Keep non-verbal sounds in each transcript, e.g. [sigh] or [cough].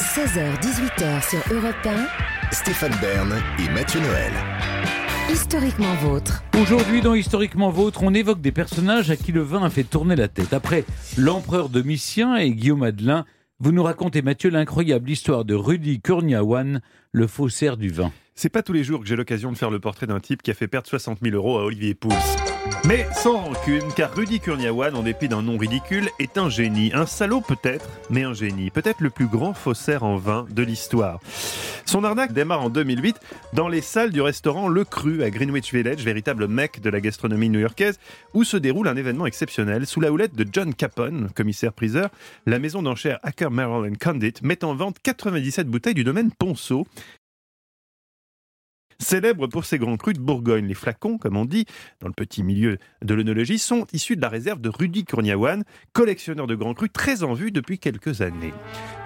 16h-18h sur Europe 1. Stéphane Bern et Mathieu Noël. Historiquement vôtre. Aujourd'hui, dans Historiquement Vôtre, on évoque des personnages à qui le vin a fait tourner la tête. Après l'empereur Domitien et Guillaume Adelin, vous nous racontez, Mathieu, l'incroyable histoire de Rudy Kurniawan, le faussaire du vin. C'est pas tous les jours que j'ai l'occasion de faire le portrait d'un type qui a fait perdre 60 000 euros à Olivier Pouls. Mais sans rancune, car Rudy Kurniawan, en dépit d'un nom ridicule, est un génie. Un salaud peut-être, mais un génie. Peut-être le plus grand faussaire en vin de l'histoire. Son arnaque démarre en 2008 dans les salles du restaurant Le Cru à Greenwich Village, véritable mec de la gastronomie new-yorkaise, où se déroule un événement exceptionnel. Sous la houlette de John Capone, commissaire-priseur, la maison d'enchères Acker Merrill Condit met en vente 97 bouteilles du domaine Ponceau, Célèbre pour ses grands crus de Bourgogne, les flacons, comme on dit, dans le petit milieu de l'œnologie, sont issus de la réserve de Rudy Kurniawan, collectionneur de grands crus très en vue depuis quelques années.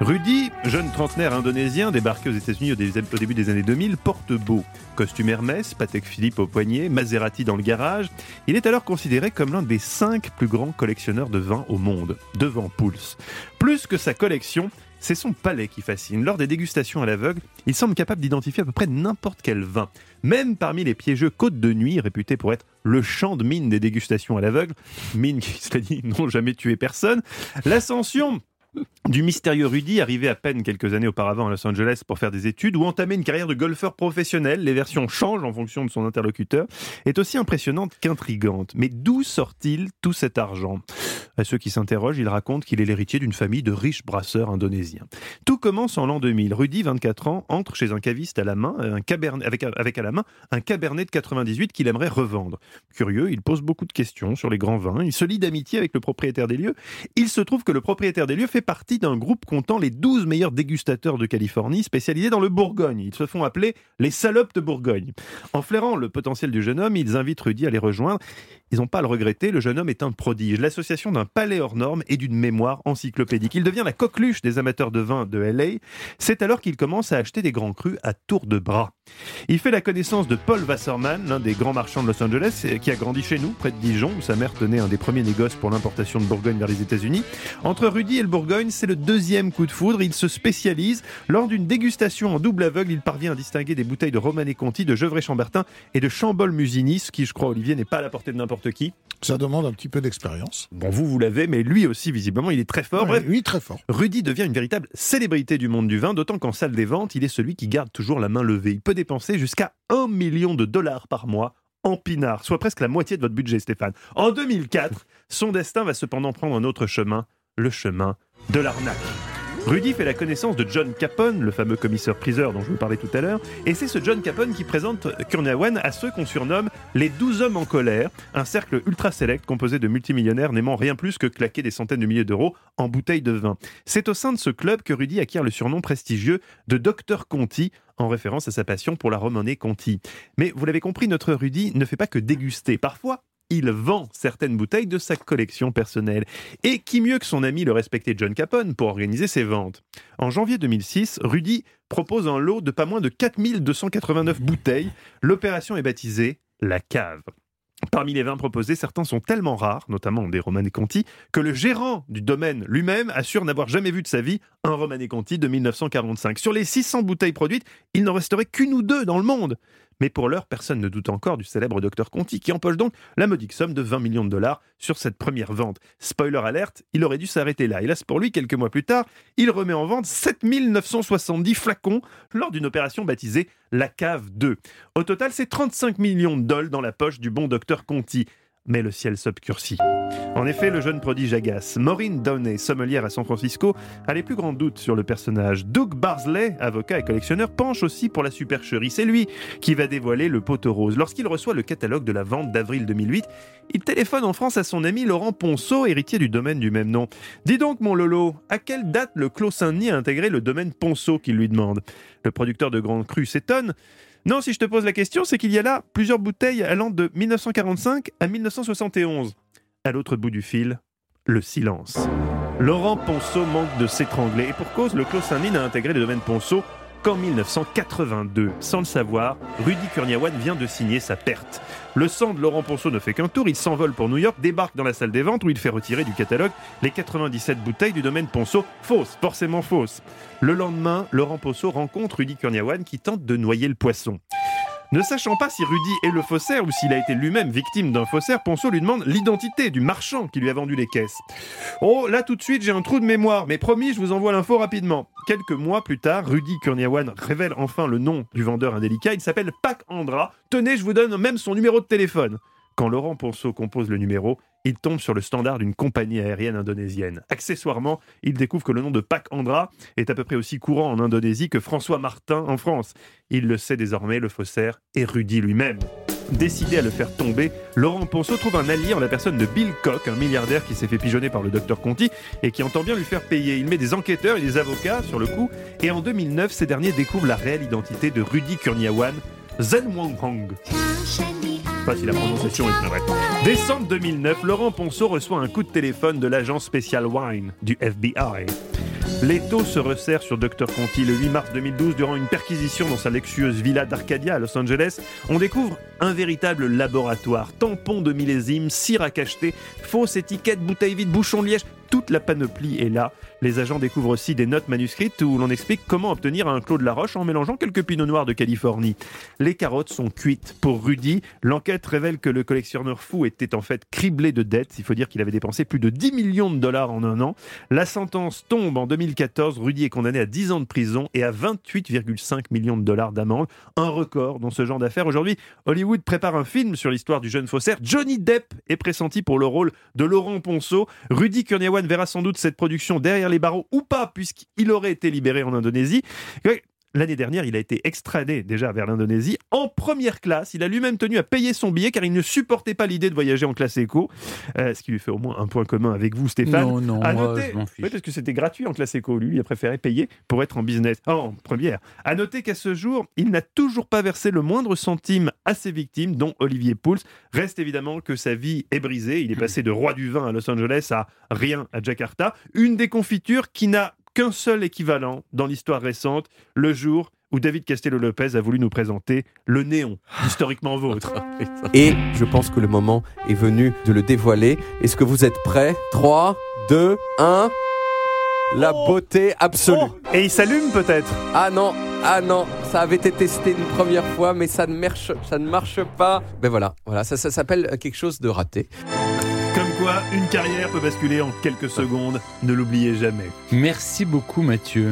Rudy, jeune trentenaire indonésien débarqué aux États-Unis au, début des années 2000, porte beau. Costume Hermès, Patek Philippe au poignet, Maserati dans le garage. Il est alors considéré comme l'un des cinq plus grands collectionneurs de vin au monde, devant Pouls. Plus que sa collection, c'est son palais qui fascine. Lors des dégustations à l'aveugle, il semble capable d'identifier à peu près n'importe quel vin. Même parmi les piégeux côtes de nuit, réputés pour être le champ de mine des dégustations à l'aveugle, mine qui, cela dit, [laughs] n'ont jamais tué personne, l'ascension du mystérieux Rudy, arrivé à peine quelques années auparavant à Los Angeles pour faire des études ou entamer une carrière de golfeur professionnel, les versions changent en fonction de son interlocuteur, est aussi impressionnante qu'intrigante. Mais d'où sort-il tout cet argent? À ceux qui s'interrogent, il raconte qu'il est l'héritier d'une famille de riches brasseurs indonésiens. Tout commence en l'an 2000. Rudy, 24 ans, entre chez un caviste à la main, un cabernet, avec, avec à la main un cabernet de 98 qu'il aimerait revendre. Curieux, il pose beaucoup de questions sur les grands vins. Il se lie d'amitié avec le propriétaire des lieux. Il se trouve que le propriétaire des lieux fait partie d'un groupe comptant les 12 meilleurs dégustateurs de Californie spécialisés dans le Bourgogne. Ils se font appeler les salopes de Bourgogne. En flairant le potentiel du jeune homme, ils invitent Rudy à les rejoindre. Ils n'ont pas à le regretter, le jeune homme est un prodige. L'association d'un palais hors norme et d'une mémoire encyclopédique. Il devient la coqueluche des amateurs de vin de LA. C'est alors qu'il commence à acheter des grands crus à tour de bras. Il fait la connaissance de Paul Wasserman, l'un des grands marchands de Los Angeles, qui a grandi chez nous, près de Dijon, où sa mère tenait un des premiers négoces pour l'importation de Bourgogne vers les États-Unis. Entre Rudy et le Bourgogne, c'est le deuxième coup de foudre. Il se spécialise. Lors d'une dégustation en double aveugle, il parvient à distinguer des bouteilles de Romanée Conti, de Gevrey-Chambertin et de Chambol-Musigny, ce qui, je crois, Olivier, n'est pas à la portée de n'importe qui. Ça demande un petit peu d'expérience. Bon, vous, vous l'avez, mais lui aussi, visiblement, il est très fort. oui, très fort. Rudy devient une véritable célébrité du monde du vin, d'autant qu'en salle des ventes, il est celui qui garde toujours la main levée. Il peut dépenser jusqu'à 1 million de dollars par mois en pinard, soit presque la moitié de votre budget, Stéphane. En 2004, son destin va cependant prendre un autre chemin, le chemin de l'arnaque. Rudy fait la connaissance de John Capone, le fameux commissaire-priseur dont je vous parlais tout à l'heure, et c'est ce John Capone qui présente Kurniawan à ceux qu'on surnomme les 12 hommes en colère, un cercle ultra sélect composé de multimillionnaires n'aimant rien plus que claquer des centaines de milliers d'euros en bouteilles de vin. C'est au sein de ce club que Rudy acquiert le surnom prestigieux de Docteur Conti, en référence à sa passion pour la Romanée Conti. Mais vous l'avez compris, notre Rudy ne fait pas que déguster. Parfois, il vend certaines bouteilles de sa collection personnelle. Et qui mieux que son ami le respecté John Capone pour organiser ses ventes? En janvier 2006, Rudy propose un lot de pas moins de 4289 bouteilles. L'opération est baptisée La Cave. Parmi les vins proposés, certains sont tellement rares, notamment des Romanée Conti, que le gérant du domaine lui-même assure n'avoir jamais vu de sa vie un Romanée Conti de 1945. Sur les 600 bouteilles produites, il n'en resterait qu'une ou deux dans le monde. Mais pour l'heure, personne ne doute encore du célèbre docteur Conti qui empoche donc la modique somme de 20 millions de dollars sur cette première vente. Spoiler alerte, il aurait dû s'arrêter là. Hélas pour lui, quelques mois plus tard, il remet en vente 7970 flacons lors d'une opération baptisée la cave 2. Au total, c'est 35 millions de dollars dans la poche du bon docteur Conti mais le ciel s'obscurcit. En effet, le jeune prodige agace. Maureen Downey, sommelière à San Francisco, a les plus grands doutes sur le personnage. Doug Barsley, avocat et collectionneur, penche aussi pour la supercherie. C'est lui qui va dévoiler le poteau rose. Lorsqu'il reçoit le catalogue de la vente d'avril 2008, il téléphone en France à son ami Laurent Ponceau, héritier du domaine du même nom. Dis donc, mon Lolo, à quelle date le Clos Saint-Denis a intégré le domaine Ponceau qu'il lui demande? Le producteur de Grande Cru s'étonne. Non, si je te pose la question, c'est qu'il y a là plusieurs bouteilles allant de 1945 à 1971. À l'autre bout du fil, le silence. Laurent Ponceau manque de s'étrangler. Et pour cause, le Clos Saint-Denis n'a intégré le domaine Ponceau qu'en 1982. Sans le savoir, Rudy Kurniawan vient de signer sa perte. Le sang de Laurent Ponceau ne fait qu'un tour, il s'envole pour New York, débarque dans la salle des ventes où il fait retirer du catalogue les 97 bouteilles du domaine Ponceau, fausses, forcément fausses. Le lendemain, Laurent Ponceau rencontre Rudy Kurniawan qui tente de noyer le poisson. Ne sachant pas si Rudy est le faussaire ou s'il a été lui-même victime d'un faussaire, Ponceau lui demande l'identité du marchand qui lui a vendu les caisses. Oh, là tout de suite, j'ai un trou de mémoire, mais promis, je vous envoie l'info rapidement. Quelques mois plus tard, Rudy Kurniawan révèle enfin le nom du vendeur indélicat. Il s'appelle Pac Andra. Tenez, je vous donne même son numéro de téléphone. Quand Laurent Ponceau compose le numéro, il tombe sur le standard d'une compagnie aérienne indonésienne. Accessoirement, il découvre que le nom de Pac Andra est à peu près aussi courant en Indonésie que François Martin en France. Il le sait désormais, le faussaire Rudy lui-même. Décidé à le faire tomber, Laurent Ponceau trouve un allié en la personne de Bill Koch, un milliardaire qui s'est fait pigeonner par le docteur Conti et qui entend bien lui faire payer. Il met des enquêteurs et des avocats sur le coup, et en 2009, ces derniers découvrent la réelle identité de Rudy Kurniawan, Zen Wang Hong. Pas si la prononciation est vraie. Décembre 2009, Laurent Ponceau reçoit un coup de téléphone de l'agent spécial Wine du FBI. L'étau se resserre sur Dr Conti le 8 mars 2012 durant une perquisition dans sa luxueuse villa d'Arcadia à Los Angeles. On découvre un véritable laboratoire. Tampons de millésime, cire à cacheter, fausses étiquettes, bouteilles vides, bouchons de liège. Toute la panoplie est là. Les agents découvrent aussi des notes manuscrites où l'on explique comment obtenir un Clos de la Roche en mélangeant quelques pinots noirs de Californie. Les carottes sont cuites pour Rudy. L'enquête révèle que le collectionneur fou était en fait criblé de dettes. Il faut dire qu'il avait dépensé plus de 10 millions de dollars en un an. La sentence tombe en 2014. Rudy est condamné à 10 ans de prison et à 28,5 millions de dollars d'amende. Un record dans ce genre d'affaires. Aujourd'hui, Hollywood prépare un film sur l'histoire du jeune faussaire. Johnny Depp est pressenti pour le rôle de Laurent Ponceau. Rudy Kurniawan verra sans doute cette production derrière les barreaux ou pas, puisqu'il aurait été libéré en Indonésie. L'année dernière, il a été extradé déjà vers l'Indonésie en première classe. Il a lui-même tenu à payer son billet car il ne supportait pas l'idée de voyager en classe éco. Euh, ce qui lui fait au moins un point commun avec vous, Stéphane. Non, non, à moi, noter, je. Oui, parce que c'était gratuit en classe éco. Lui, il a préféré payer pour être en business, oh, en première. À noter qu'à ce jour, il n'a toujours pas versé le moindre centime à ses victimes, dont Olivier Pouls. Reste évidemment que sa vie est brisée. Il est passé de roi du vin à Los Angeles à rien à Jakarta. Une déconfiture qui n'a qu'un seul équivalent dans l'histoire récente, le jour où David Castello-Lopez a voulu nous présenter le néon, historiquement vôtre. [laughs] Et je pense que le moment est venu de le dévoiler. Est-ce que vous êtes prêts? 3, 2, 1. La beauté absolue. Oh, et il s'allume peut-être? Ah non, ah non, ça avait été testé une première fois, mais ça ne marche, ça ne marche pas. Ben voilà, voilà, ça, ça s'appelle quelque chose de raté. Comme quoi, une carrière peut basculer en quelques secondes. Ne l'oubliez jamais. Merci beaucoup Mathieu.